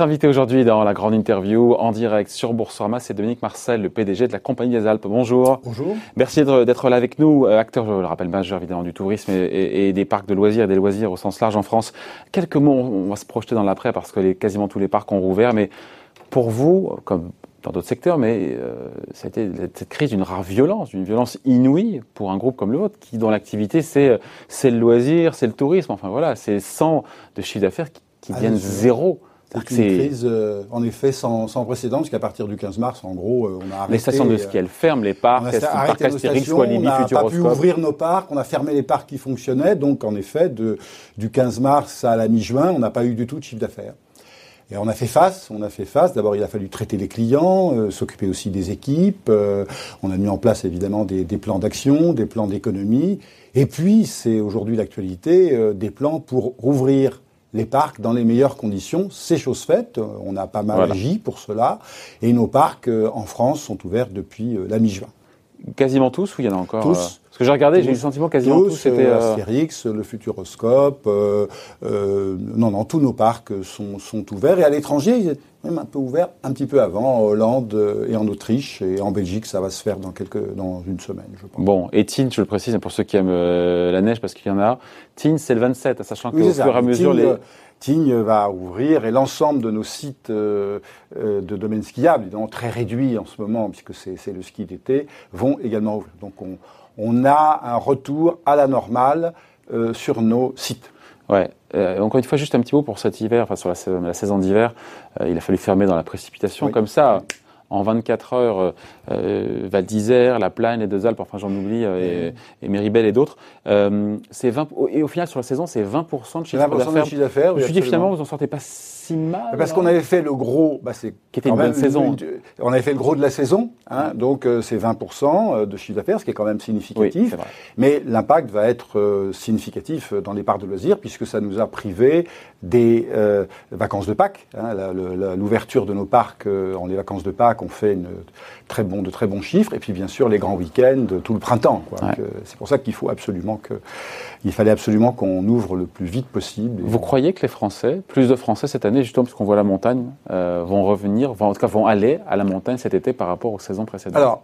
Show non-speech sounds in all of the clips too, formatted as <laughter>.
Invité aujourd'hui dans la grande interview en direct sur Boursorama, c'est Dominique Marcel, le PDG de la Compagnie des Alpes. Bonjour. Bonjour. Merci d'être là avec nous, euh, acteur, je le rappelle, majeur évidemment du tourisme et, des parcs de loisirs et des loisirs au sens large en France. Quelques mots, on va se projeter dans l'après parce que les, quasiment tous les parcs ont rouvert, mais pour vous, comme dans d'autres secteurs, mais euh, ça a été cette crise d'une rare violence, d'une violence inouïe pour un groupe comme le vôtre, qui dont l'activité c'est le loisir, c'est le tourisme, enfin voilà, c'est 100 de chiffre d'affaires qui, qui viennent zéro. C'est une crise, euh, en effet, sans, sans précédent, puisqu'à partir du 15 mars, en gros, euh, on a arrêté... Les stations de ski, elles ferment, les parcs, on a arrêté nos stations, on n'a pas pu ouvrir nos parcs, on a fermé les parcs qui fonctionnaient, donc en effet, de, du 15 mars à la mi-juin, on n'a pas eu du tout de chiffre d'affaires. Et on a fait face, on a fait face. D'abord, il a fallu traiter les clients, euh, s'occuper aussi des équipes. on a mis en place évidemment des, des plans d'action, des plans d'économie. Et puis, c'est aujourd'hui l'actualité, des plans pour rouvrir les parcs dans les meilleures conditions. C'est chose faite. On a pas mal agi pour cela. Et nos parcs euh, en France sont ouverts depuis euh, la mi-juin. Quasiment tous ou il y en a encore Tous. Euh, parce que j'ai regardé, j'ai eu le sentiment quasiment tous, c'était Astérix, le Futuroscope. non, non, tous nos parcs sont, sont ouverts. Et à l'étranger, même un peu ouvert un petit peu avant, en Hollande et en Autriche. Et en Belgique, ça va se faire dans, quelques, dans une semaine, je pense. Bon, et Tignes, je le précise pour ceux qui aiment euh, la neige, parce qu'il y en a. Tignes, c'est le 27, sachant que au fur et à mesure... les... Tignes va ouvrir et l'ensemble de nos sites euh, euh, de domaines skiables, évidemment très réduits en ce moment, puisque c'est le ski d'été, vont également ouvrir. Donc on, on, a un retour à la normale sur nos sites. Ouais. Euh, encore une fois, juste un petit mot pour cet hiver, enfin sur la, la saison d'hiver, euh, il a fallu fermer dans la précipitation comme ça. En 24 heures, euh, euh, Val d'Isère, La Plagne, les Deux Alpes, enfin j'en oublie, et, et Méribel et d'autres. c'est 20, et au final, sur la saison, c'est 20% de chiffre d'affaires. Je me suis dit finalement, vous en sortez pas mal. Parce qu'on avait fait le gros, bah c'est qui était une bonne saison. on avait fait le gros de la saison, hein, donc euh, c'est 20% euh, de chiffre d'affaires, ce qui est quand même significatif. mais l'impact va être euh, significatif dans les parcs de loisirs puisque ça nous a privé des vacances de Pâques. Hein, L'ouverture de nos parcs en les vacances de Pâques, on fait une, très bon, de très bons chiffres. Et puis bien sûr les grands week-ends, tout le printemps. C'est pour ça qu'il faut absolument que, il fallait absolument qu'on ouvre le plus vite possible. Vous croyez que les Français, plus de Français cette année justement, puisqu'on voit la montagne, euh, vont revenir, vont, en tout cas vont aller à la montagne cet été par rapport aux saisons précédentes? Alors,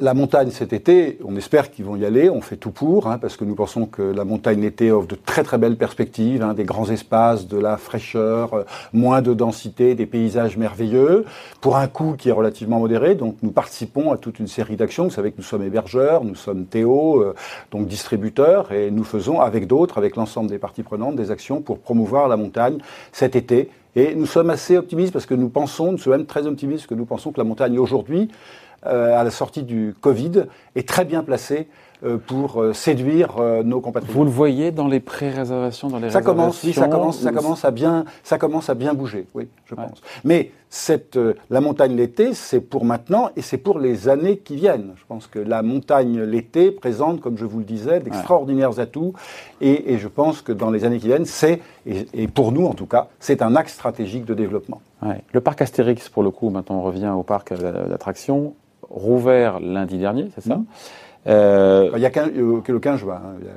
la montagne cet été, on espère qu'ils vont y aller, on fait tout pour, hein, parce que nous pensons que la montagne l'été offre de très très belles perspectives, hein, des grands espaces, de la fraîcheur, euh, moins de densité, des paysages merveilleux, pour un coût qui est relativement modéré. Donc nous participons à toute une série d'actions. Vous savez que nous sommes hébergeurs, nous sommes Théo, euh, donc distributeurs, et nous faisons avec d'autres, avec l'ensemble des parties prenantes, des actions pour promouvoir la montagne cet été. Et nous sommes assez optimistes parce que nous pensons, nous sommes même très optimistes, parce que nous pensons que la montagne aujourd'hui à la sortie du Covid, est très bien placé euh, pour euh, séduire nos compatriotes. Vous le voyez dans les pré-réservations, dans les ça réservations commence, oui, ça commence, ça commence à bien, ça commence à bien bouger, oui, je pense. Mais cette, la montagne l'été, c'est pour maintenant et c'est pour les années qui viennent. Je pense que la montagne l'été présente, comme je vous le disais, d'extraordinaires atouts et, et, je pense que dans les années qui viennent, c'est et, et, pour nous en tout cas, c'est un axe stratégique de développement. Ouais. Le parc Astérix, pour le coup, maintenant on revient au parc d'attractions rouvert lundi dernier, c'est ça? Mmh. Euh, il y a euh, que le 15 juin. Hein. Il y a,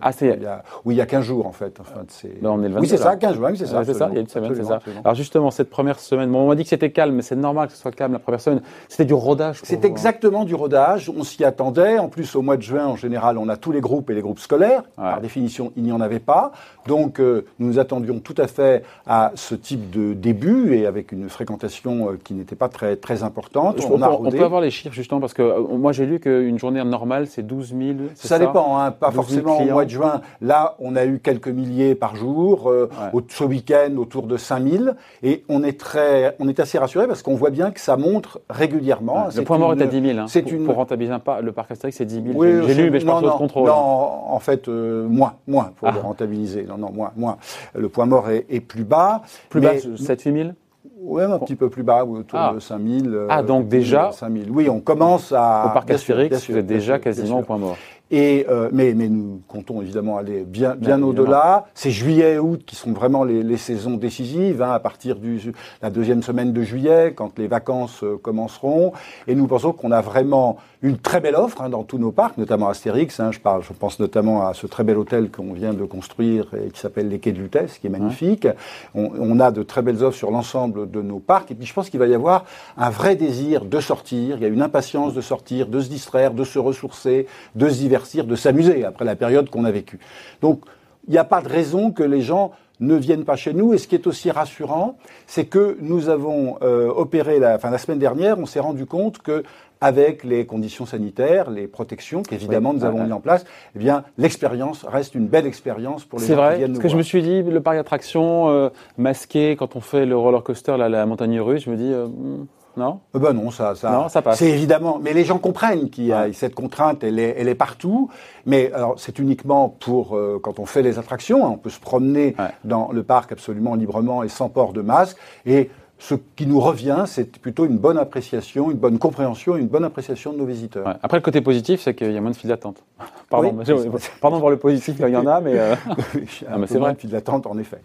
ah, c'est. Oui, il y a 15 jours en fait. Enfin, ben, on est le 22, oui, c'est ça, 15 juin, oui, c'est ça. c'est ça, il y a une semaine, c'est ça. Alors justement, cette première semaine, bon, on m'a dit que c'était calme, mais c'est normal que ce soit calme la première semaine. C'était du rodage. C'est exactement du rodage. On s'y attendait. En plus, au mois de juin, en général, on a tous les groupes et les groupes scolaires. Par définition, il n'y en avait pas. Donc, euh, nous nous attendions tout à fait à ce type de début et avec une fréquentation qui n'était pas très très importante. on, a on, peut avoir les chiffres justement parce que moi j'ai lu qu'une journée normale c'est 12 ça, dépend, hein, pas forcément au mois de juin. Là, on a eu quelques milliers par jour. Euh, ce week-end, autour de 5000. Et on est, très, on est assez rassuré parce qu'on voit bien que ça monte régulièrement. Le point mort est à 10 000. Hein. C'est pour, une... pour rentabiliser pas, le parc Astérix, c'est 10 000. Oui, J'ai lu, mais je pense non, contrôle. Non, en fait, euh, moins, moins pour le ah. rentabiliser. Non, non, moins, moins. Le point mort est, est plus bas. Plus bas, 7 8 000 Oui, un petit peu plus bas, autour ah. de 5000. Ah, donc déjà 5000. Oui, on commence à. Au parc Astérix, vous êtes déjà quasiment au point mort. Et, euh, mais, mais nous comptons évidemment aller bien, bien au-delà. C'est juillet et août qui sont vraiment les, les saisons décisives, hein, à partir de la deuxième semaine de juillet, quand les vacances euh, commenceront. Et nous pensons qu'on a vraiment une très belle offre hein, dans tous nos parcs, notamment Astérix. Hein, je, parle, je pense notamment à ce très bel hôtel qu'on vient de construire et qui s'appelle les Quais de Lutèce, qui est magnifique. On, on, a de très belles offres sur l'ensemble de nos parcs. Et puis je pense qu'il va y avoir un vrai désir de sortir. Il y a une impatience de sortir, de se distraire, de se ressourcer, de se divertir de s'amuser après la période qu'on a vécue. Donc, il n'y a pas de raison que les gens ne viennent pas chez nous. Et ce qui est aussi rassurant, c'est que nous avons euh, opéré la, enfin, la semaine dernière, on s'est rendu compte que avec les conditions sanitaires, les protections qu'évidemment nous avons mis en place, eh bien l'expérience reste une belle expérience pour les gens vrai, qui viennent nous voir. C'est vrai, parce que je me suis dit, le parc d'attractions euh, masqué, quand on fait le roller coaster, la, la montagne russe, je me dis, euh, hmm, non? Euh, Ben non, ça, ça, non, ça passe. C'est évidemment, mais les gens comprennent qu'il y a cette contrainte, elle est, elle est partout. Mais alors, c'est uniquement pour euh, quand on fait les attractions. Hein, on peut se promener ouais. dans le parc absolument librement et sans port de masque. Et ce qui nous revient, c'est plutôt une bonne appréciation, une bonne compréhension, une bonne appréciation de nos visiteurs. Après, le côté positif, c'est qu'il y a moins de files d'attente. <laughs> Pardon, <laughs> pardon pour le positif, il y en a, mais euh... <laughs> oui, ah, c'est vrai. Files d'attente, en effet.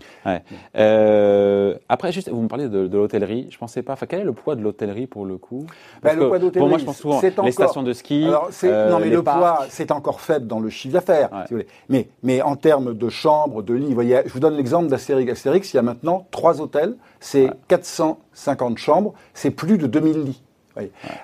Euh, après, juste, vous me parlez de, l'hôtellerie. Je ne pensais pas. Quel est le poids de l'hôtellerie pour le coup? Bah, le poids d'hôtellerie. Pour moi, je pense souvent les stations de ski. Euh, non, mais le poids, c'est encore faible dans le chiffre d'affaires. Mais, mais en termes de chambres, de lits, voyez, je vous donne l'exemple d'Astérix. Astérix, il y a maintenant trois hôtels, c'est 400 250 chambres, c'est plus de 2000 lits.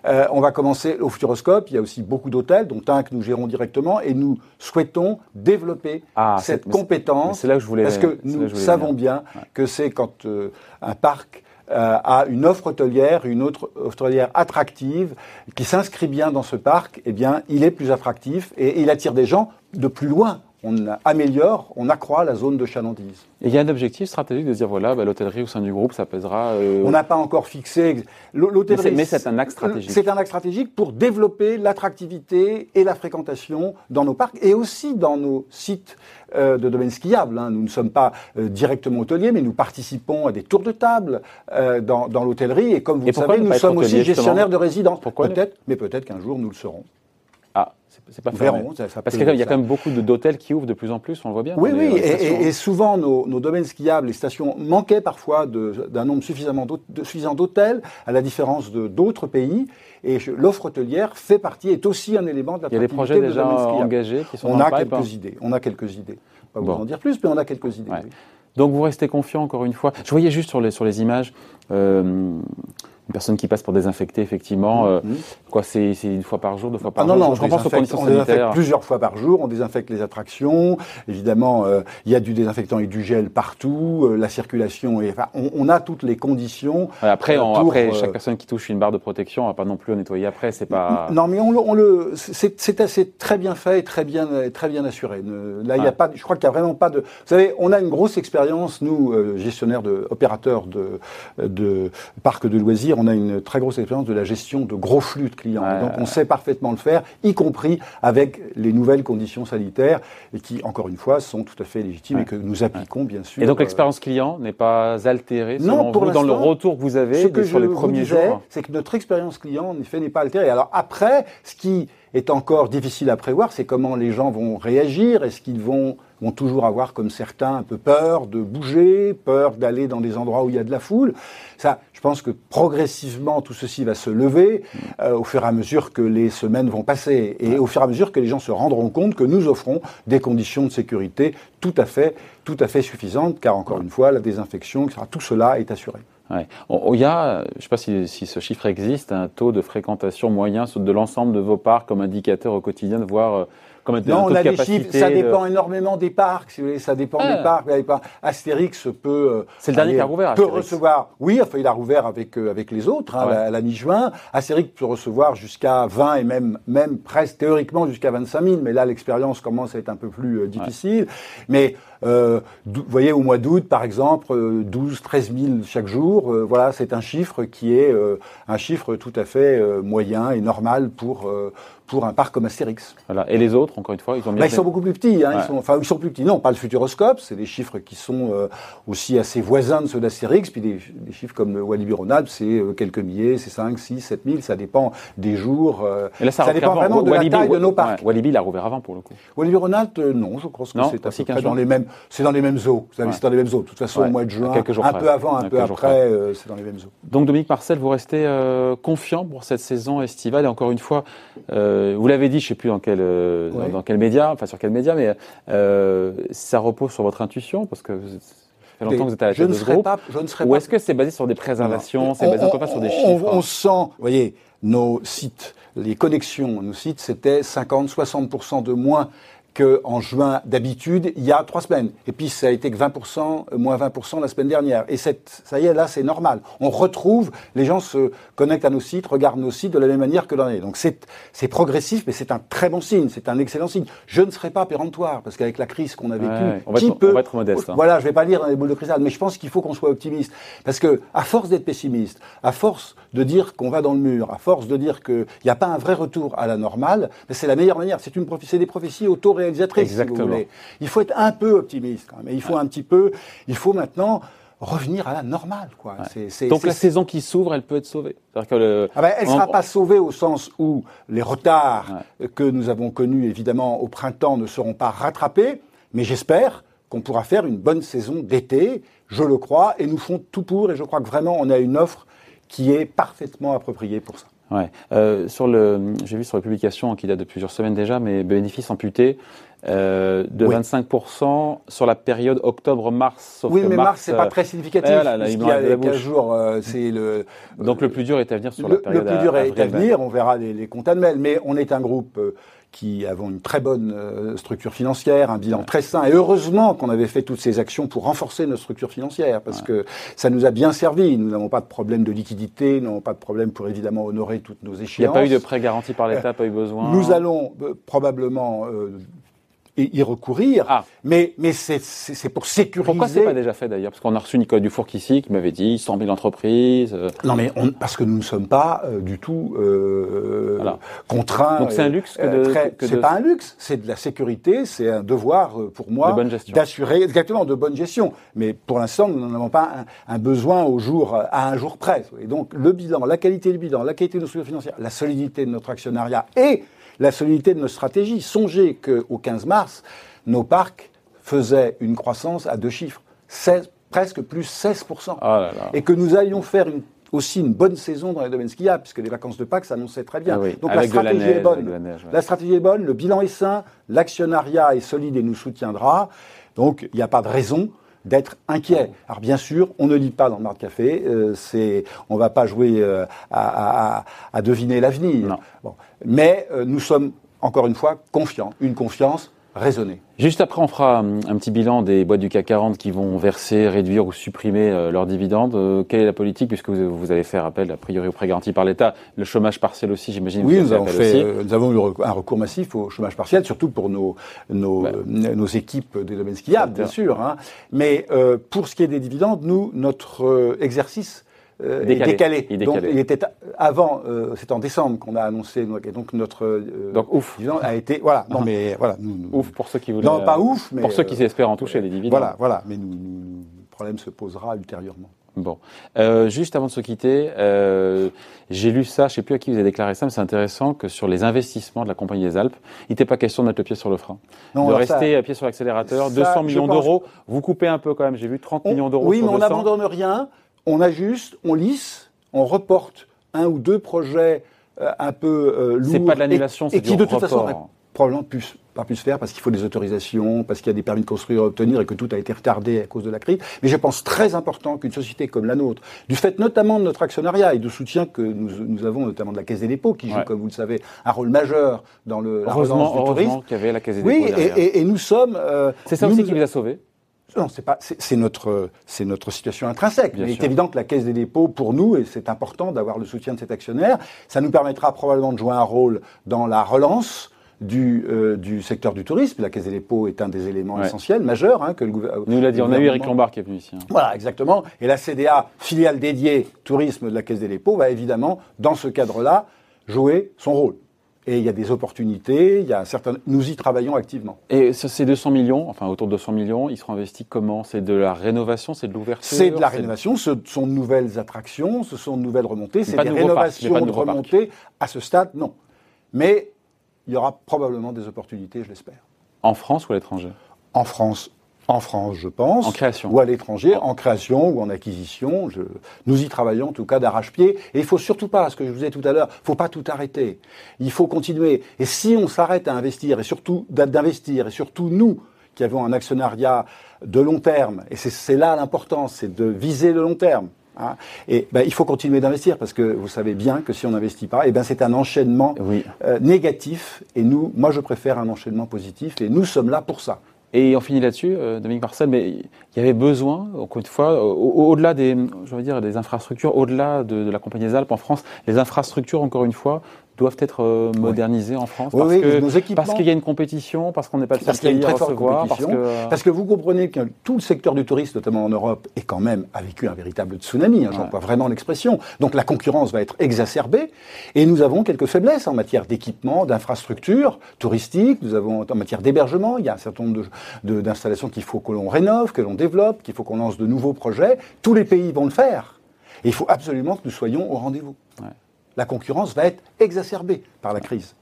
Euh, on va commencer au Futuroscope. Il y a aussi beaucoup d'hôtels, dont un que nous gérons directement, et nous souhaitons développer ah, cette compétence. C'est là que je voulais. Parce que nous savons bien que c'est quand euh, un parc euh, a une offre hôtelière, une autre hôtelière attractive, qui s'inscrit bien dans ce parc, eh bien, il est plus attractif et il attire des gens de plus loin on améliore, on accroît la zone de chalandise. Et il y a un objectif stratégique de dire voilà, bah, l'hôtellerie au sein du groupe, ça pèsera. euh, On n'a pas encore fixé. L'hôtellerie. Mais c'est- un axe stratégique. C'est un axe stratégique pour développer l'attractivité et la fréquentation dans nos parcs et aussi dans nos sites euh, de domaine skiable. hein. Nous ne sommes pas euh, directement hôteliers, mais nous participons à des tours de table dans, dans l'hôtellerie. Et comme vous Et le savez, nous sommes aussi gestionnaires de résidence. Peut-être, mais peut-être qu'un jour nous le serons. Ah, c'est- pas fermé. verrons, ça- ça Parce qu'il y a ça- quand même beaucoup d'hôtels qui ouvrent de plus en plus, on le voit bien. Oui, oui, euh, et, souvent nos, nos domaines skiables, les stations manquaient parfois d'un nombre suffisamment de- suffisant d'hôtels, à la différence d'autres pays. Et l'offre hôtelière fait partie, est aussi un élément de la Il y a des projets déjà engagés qui sont On a pipe, quelques hein. idées. On a quelques idées. Pas vous Bon. en dire plus, mais on a quelques idées. Ouais. oui. Donc vous restez confiant encore une fois. Je voyais juste sur les, sur les images euh, une personne qui passe pour désinfecter, effectivement. euh, Mhm. Quoi, c'est une fois par jour, deux fois par Ah non, jour non, Je on repense aux désinfecte, conditions on désinfecte plusieurs fois par jour, on désinfecte les attractions, évidemment, euh, il y a du désinfectant et du gel partout, euh, la circulation, est, enfin, on, on a toutes les conditions. Après, on- pour, après chaque personne qui touche une barre de protection, on va pas non plus en nettoyer après. C'est pas. Non, mais on le, on le c'est, assez très bien fait, et très bien, très bien assuré. Ne- Là, il y a pas, je crois qu'il y a vraiment pas de. Vous savez, on a une grosse expérience, nous, gestionnaires de, opérateurs de, de parcs de loisirs, on a une très grosse expérience de la gestion de gros flux de clients. Ouais. Donc, on sait parfaitement le faire, y compris avec les nouvelles conditions sanitaires, et qui, encore une fois, sont tout à fait légitimes Ouais. et que nous appliquons, bien sûr. Et donc euh, l'expérience client n'est pas altérée Non, pour vous dans le retour que vous avez ce que sur les premiers vous disais, jours. c'est que notre expérience client, en effet, n'est pas altérée. Alors après, ce qui est encore difficile à prévoir, c'est comment les gens vont réagir. Est-ce qu'ils vont, vont toujours avoir, comme certains, un peu peur de bouger, peur d'aller dans des endroits où il y a de la foule Ça, je pense que progressivement, tout ceci va se lever euh, au fur et à mesure que les semaines vont passer et au fur et à mesure que les gens se rendront compte que nous offrons des conditions de sécurité tout à fait, tout à fait suffisantes, car encore une fois, la désinfection, etc., tout cela est assuré. Ouais. Il y a, je ne sais pas si, si ce chiffre existe, un taux de fréquentation moyen de l'ensemble de vos parcs comme indicateur au quotidien, de voir euh, comme un Non, on de a des chiffres, ça de- dépend énormément des parcs, si vous voulez, ça dépend Ah. des parcs. Avez pas- Astérix peut. euh, C'est le dernier qui a rouvert, Peut Astérix. recevoir. Oui, enfin, il a rouvert avec euh, avec les autres, hein, Ouais. à la mi-juin. Astérix peut recevoir jusqu'à 20 et même même presque théoriquement jusqu'à 25 000, mais là l'expérience commence à être un peu plus euh, difficile. Mais Euh, vous voyez, au mois d'août, par exemple, 12, 13 000 chaque jour. voilà, c'est un chiffre qui est un chiffre tout à fait moyen et normal pour pour un parc comme Astérix. Voilà. Et les autres, encore une fois, ils ont bien. Bah, ils sont beaucoup plus petits. Hein, ils sont, enfin, ils sont plus petits. Non, pas le Futuroscope. C'est des chiffres qui sont euh, aussi assez voisins de ceux d'Astérix. Puis des, des, chiffres comme Walibi Ronald, c'est euh, quelques milliers, c'est 5, 6, 7 000. Ça dépend des jours. Euh, Et là, ça, ça dépend vraiment de la taille de nos parcs. Ouais, Walibi l'a rouvert avant pour le coup. Walibi Ronald, non, je pense que c'est à peu près dans les mêmes. C'est dans les mêmes eaux. Vous savez, c'est dans les mêmes eaux. De toute façon, au mois de juin, un peu avant, un peu après, c'est dans les mêmes eaux. Donc Dominique Marcel, vous restez confiant pour cette saison estivale. Et encore une fois, vous l'avez dit, je plus dans quel, euh, dans, quel média, enfin sur quel média, mais euh, ça repose sur votre intuition parce que ça fait longtemps que vous êtes à la tête de ce groupe. Pas, je ne serais Ou est-ce que c'est basé sur des préservations, c'est basé on, sur des chiffres on, sent, vous voyez, nos sites, les connexions, nos sites, c'était 50-60% de moins qu'en juin d'habitude, il y a trois semaines. Et puis ça a été que 20%, euh, moins 20% la semaine dernière. Et cette, ça y est, là, c'est normal. On retrouve, les gens se connectent à nos sites, regardent nos sites de la même manière que l'année. année. Donc c'est, progressif, mais c'est un très bon signe, c'est un excellent signe. Je ne serai pas péremptoire, parce qu'avec la crise qu'on a vécue, on, va être, on va être modeste. Hein. Voilà, je vais pas lire dans les boules de cristal, mais je pense qu'il faut qu'on soit optimiste. Parce que, à force d'être pessimiste, à force de dire qu'on va dans le mur, à force de dire qu'il n'y a pas un vrai retour à la normale, c'est la meilleure manière. C'est une c'est des prophéties Exactement. Il faut être un peu optimiste quand même. il faut un petit peu. Il faut maintenant revenir à la normale. Quoi. Donc la saison qui s'ouvre, elle peut être sauvée. Que ah ben, elle ne sera pas sauvée au sens où les retards que nous avons connus évidemment au printemps ne seront pas rattrapés, mais j'espère qu'on pourra faire une bonne saison d'été, je le crois, et nous font tout pour, et je crois que vraiment on a une offre qui est parfaitement appropriée pour ça. Ouais. Euh, sur le, j'ai vu sur les publications qui datent de plusieurs semaines déjà, mais bénéfices amputés euh, de 25% sur la période octobre-mars. Oui, mais mars, c'est pas euh, très significatif. Voilà, là, il y a 15 jours, euh, c'est le. Donc le plus dur est à venir sur la période. Le plus dur est à venir. On verra les, les comptes annuels, mais on est un groupe qui avons une très bonne structure financière, un bilan très sain. Et heureusement qu'on avait fait toutes ces actions pour renforcer notre structure financière, parce que ça nous a bien servi. Nous n'avons pas de problème de liquidité, nous n'avons pas de problème pour évidemment honorer toutes nos échéances. Il n'y a pas eu de prêt garanti par l'État, pas eu besoin. Nous allons probablement et y recourir. Ah. Mais, mais c'est pour sécuriser. Pourquoi c'est pas déjà fait d'ailleurs? Parce qu'on a reçu Nicole Dufour ici qui m'avait dit 100 000 entreprises. Euh. Non, mais on, parce que nous ne sommes pas euh, du tout euh, contraints. Donc c'est un luxe que de. c'est pas un luxe, c'est de la sécurité, c'est un devoir pour moi d'assurer exactement de bonne gestion. Mais pour l'instant, nous n'en avons pas un, besoin au jour à un jour près. Et donc le bilan, la qualité du bilan, la qualité de nos structures financières, la solidité de notre actionnariat et la solidité de nos stratégies. Songez qu'au 15 mars, nos parcs faisaient une croissance à deux chiffres, presque plus 16%. Ah Et que nous allions faire aussi une bonne saison dans les domaines skiables, puisque les vacances de Pâques s'annonçaient très bien. Ah Donc la stratégie est bonne. La stratégie est bonne, le bilan est sain, l'actionnariat est solide et nous soutiendra. Donc il n'y a pas de raison d'être inquiet. Alors bien sûr, on ne lit pas dans le Marc Café, euh, c'est, on va pas jouer euh, à, à, à, deviner l'avenir. Bon. Mais euh, nous sommes encore une fois confiants, une confiance Juste après, on fera un petit bilan des boîtes du CAC 40 qui vont verser, réduire ou supprimer euh, leurs dividendes. Euh, quelle est la politique, puisque vous, allez faire appel, a priori, au prêt garanti par l'État Le chômage partiel aussi, j'imagine Oui, nous avons, fait, euh, nous avons eu un recours massif au chômage partiel, surtout pour nos, nos, bah. nos équipes des domaines skiables, bien sûr. Hein. Mais pour ce qui est des dividendes, nous, notre exercice euh, décalé. Il Donc, il était avant, euh, c'est en décembre qu'on a annoncé, donc notre euh, donc ouf a été voilà. Non <laughs> mais voilà. ouf pour ceux qui voulaient. Non pas ouf, mais pour ceux qui espèrent en toucher les dividendes. Voilà, voilà. Mais nous, le problème se posera ultérieurement. Bon, juste avant de se quitter, j'ai lu ça, je ne sais plus à qui vous avez déclaré ça, mais c'est intéressant que sur les investissements de la Compagnie des Alpes, il n'était pas question de mettre le pied sur le frein, non, de rester à pied sur l'accélérateur. 200 millions d'euros, vous coupez un peu quand même. J'ai vu 30 millions d'euros. Oui, mais on n'abandonne rien on ajuste, on lisse, on reporte un ou deux projets euh, un peu euh, lourds. C'est pas de l'annulation, c'est Et qui, de toute façon, probablement plus, pas pu se faire parce qu'il faut des autorisations, parce qu'il y a des permis de construire à obtenir et que tout a été retardé à cause de la crise. Mais je pense très important qu'une société comme la nôtre, du fait notamment de notre actionnariat et du soutien que nous, avons notamment de la Caisse des dépôts, qui joue, comme vous le savez, un rôle majeur dans le, la relance du tourisme. qu'il y avait la Caisse des dépôts. Oui, et, et, nous sommes. Euh, c'est ça aussi qui vous a sauvé non, c'est pas, c'est notre, c'est notre situation intrinsèque. il est évident que la Caisse des dépôts, pour nous, et c'est important d'avoir le soutien de cet actionnaire, ça nous permettra probablement de jouer un rôle dans la relance du, euh, du secteur du tourisme. La Caisse des dépôts est un des éléments essentiels, majeurs, hein, que le gouvernement. Nous l'a dit, on a eu Eric Lombard qui est venu ici. Hein. Voilà, exactement. Et la CDA, filiale dédiée tourisme de la Caisse des dépôts, va évidemment, dans ce cadre-là, jouer son rôle. Et il y a des opportunités, il y a certains... nous y travaillons activement. Et ces 200 millions, enfin autour de 200 millions, ils seront investis comment? C'est de la rénovation, c'est de l'ouverture? C'est de la rénovation, ce sont de nouvelles attractions, ce sont de nouvelles remontées, c'est des rénovations de, de remontées. À ce stade, non. Mais il y aura probablement des opportunités, je l'espère. En France ou à l'étranger? En France, en France, je pense. En création. Ou à l'étranger, en création ou en acquisition. Je, nous y travaillons en tout cas d'arrache-pied. Et il faut surtout pas, ce que je vous ai tout à l'heure, il faut pas tout arrêter. Il faut continuer. Et si on s'arrête à investir, et surtout d'investir, et surtout nous, qui avons un actionnariat de long terme, et c'est là l'importance, c'est de viser le long terme. Hein, et ben, il faut continuer d'investir parce que vous savez bien que si on n'investit pas, et eh ben, c'est un enchaînement euh, négatif. Et nous, moi, je préfère un enchaînement positif. Et nous sommes là pour ça. Et on finit là-dessus, euh, Dominique Marcel, mais il y avait besoin, encore une fois, au-delà des, des infrastructures, au-delà de, de, la Compagnie des Alpes en France, les infrastructures, encore une fois, doivent être euh, modernisés en France parce, que, parce qu'il y a une compétition, parce qu'on n'est pas le seul pays à recevoir. Parce que... parce que vous comprenez que tout le secteur du tourisme, notamment en Europe, est quand même a vécu un véritable tsunami. Hein, J'en vois vraiment l'expression. Donc la concurrence va être exacerbée et nous avons quelques faiblesses en matière d'équipement, d'infrastructures touristiques. Nous avons en matière d'hébergement, il y a un certain nombre d'installations qu'il faut que l'on rénove, que l'on développe, qu'il faut qu'on lance de nouveaux projets. Tous les pays vont le faire. Et il faut absolument que nous soyons au rendez-vous la concurrence va être exacerbée par la crise.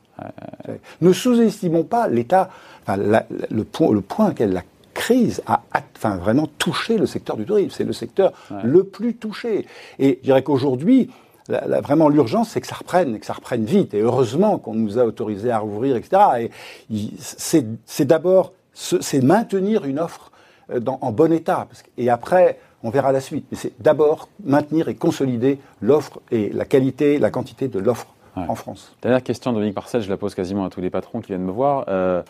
Ne sous-estimons pas l'État, le, point, le point la crise a enfin, vraiment touché le secteur du tourisme. C'est le secteur le plus touché. Et je dirais qu'aujourd'hui, vraiment l'urgence, c'est que ça reprenne, et que ça reprenne vite. Et heureusement qu'on nous a autorisé à rouvrir, etc. Et c'est d'abord, c'est maintenir une offre euh, en bon état. et après, on verra la suite. Mais c'est d'abord maintenir et consolider l'offre et la qualité, la quantité de l'offre en France. Dernière question, Dominique Parcel, je la pose quasiment à tous les patrons qui viennent me voir. Euh,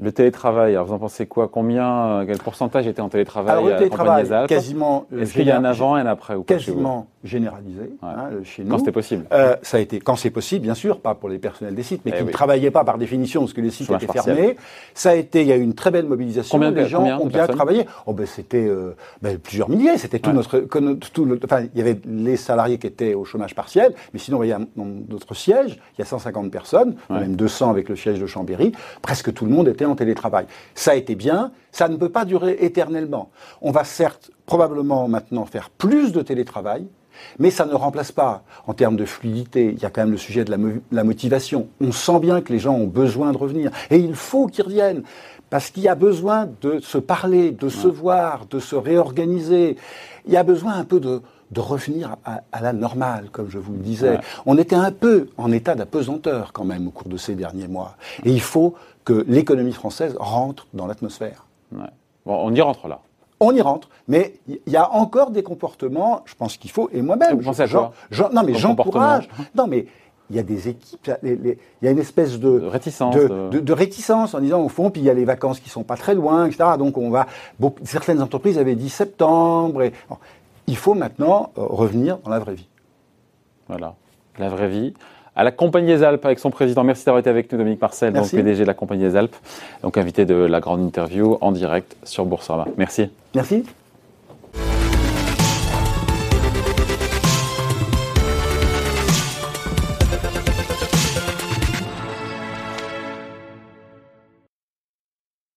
le télétravail, alors vous en pensez quoi? Combien, quel pourcentage était en télétravail alors, le télétravail, quasiment. Euh, Est-ce qu'il y a un avant et un après ou Quasiment généralisé hein, chez nous. Quand c'était possible. Euh, ça a été quand c'est possible, bien sûr, pas pour les personnels des sites, mais eh qui ne travaillaient pas par définition parce que les sites étaient fermés. Ça a été, il y a eu une très belle mobilisation. Combien les gens ont bien travaillé. Oh ben c'était euh, ben, plusieurs milliers. C'était tout notre, tout le, enfin il y avait les salariés qui étaient au chômage partiel, mais sinon il y a notre siège, il y a 150 personnes, même 200 avec le siège de Chambéry. Presque tout le monde était en télétravail. Ça a été bien, ça ne peut pas durer éternellement. On va certes probablement maintenant faire plus de télétravail, mais ça ne remplace pas, en termes de fluidité, il y a quand même le sujet de la, motivation. On sent bien que les gens ont besoin de revenir. Et il faut qu'ils reviennent. Parce qu'il y a besoin de se parler, de se voir, de se réorganiser. Il y a besoin un peu de, revenir à, la normale, comme je vous le disais. On était un peu en état d'apesanteur quand même au cours de ces derniers mois. Et il faut que l'économie française rentre dans l'atmosphère. Bon, on y rentre là. On y rentre, mais il y a encore des comportements, je pense qu'il faut, et moi-même, je, genre, non mais j'encourage, non mais il y a des équipes, il y a une espèce de, réticence, de, réticence en disant au fond, puis il y a les vacances qui sont pas très loin, etc. Donc on va, certaines entreprises avaient dit septembre, et il faut maintenant euh, revenir dans la vraie vie. Voilà, la vraie vie à la Compagnie des Alpes avec son président. Merci d'avoir été avec nous, Dominique Marcel, donc PDG de la Compagnie des Alpes, donc invité de la grande interview en direct sur Boursorama. Merci. Merci.